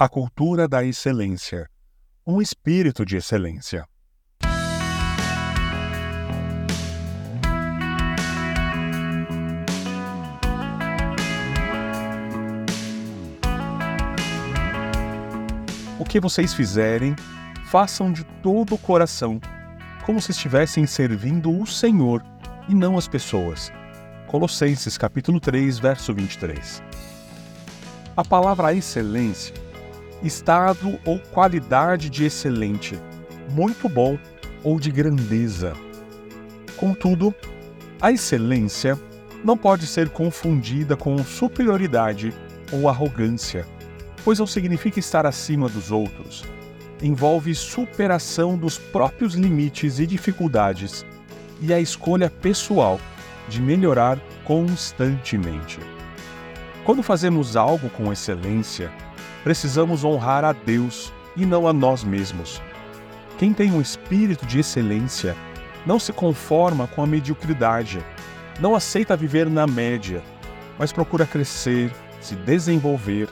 A cultura da excelência. Um espírito de excelência. O que vocês fizerem, façam de todo o coração, como se estivessem servindo o Senhor e não as pessoas. Colossenses capítulo 3, verso 23. A palavra excelência, estado ou qualidade de excelente, muito bom ou de grandeza. Contudo, a excelência não pode ser confundida com superioridade ou arrogância, pois não significa estar acima dos outros. Envolve superação dos próprios limites e dificuldades e a escolha pessoal de melhorar constantemente. Quando fazemos algo com excelência, precisamos honrar a Deus e não a nós mesmos. Quem tem um espírito de excelência não se conforma com a mediocridade, não aceita viver na média, mas procura crescer, se desenvolver,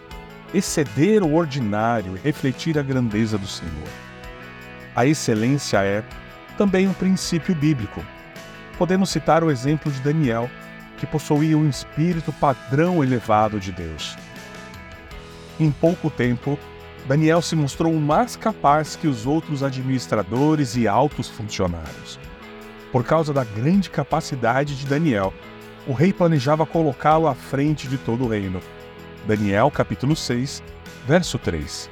exceder o ordinário e refletir a grandeza do Senhor. A excelência é também um princípio bíblico. Podemos citar o exemplo de Daniel, que possuía um espírito padrão elevado de Deus. Em pouco tempo, Daniel se mostrou mais capaz que os outros administradores e altos funcionários. Por causa da grande capacidade de Daniel, o rei planejava colocá-lo à frente de todo o reino. Daniel capítulo 6, verso 3.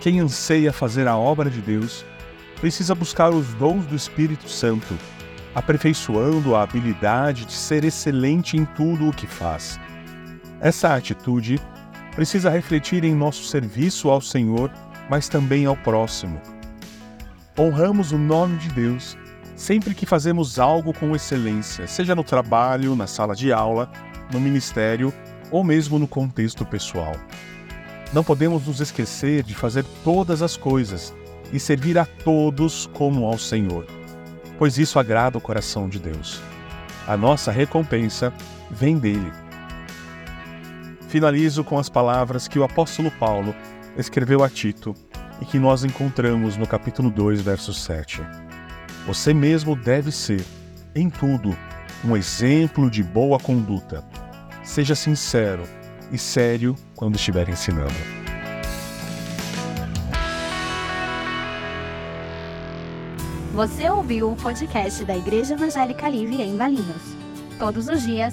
Quem anseia fazer a obra de Deus precisa buscar os dons do Espírito Santo aperfeiçoando a habilidade de ser excelente em tudo o que faz. Essa atitude precisa refletir em nosso serviço ao Senhor, mas também ao próximo. Honramos o nome de Deus sempre que fazemos algo com excelência, seja no trabalho, na sala de aula, no ministério ou mesmo no contexto pessoal. Não podemos nos esquecer de fazer todas as coisas e servir a todos como ao Senhor pois isso agrada o coração de Deus. A nossa recompensa vem dele. Finalizo com as palavras que o apóstolo Paulo escreveu a Tito e que nós encontramos no capítulo 2, verso 7. Você mesmo deve ser, em tudo, um exemplo de boa conduta. Seja sincero e sério quando estiver ensinando. Você ouviu o podcast da Igreja Evangélica Livre em Valinhos. Todos os dias,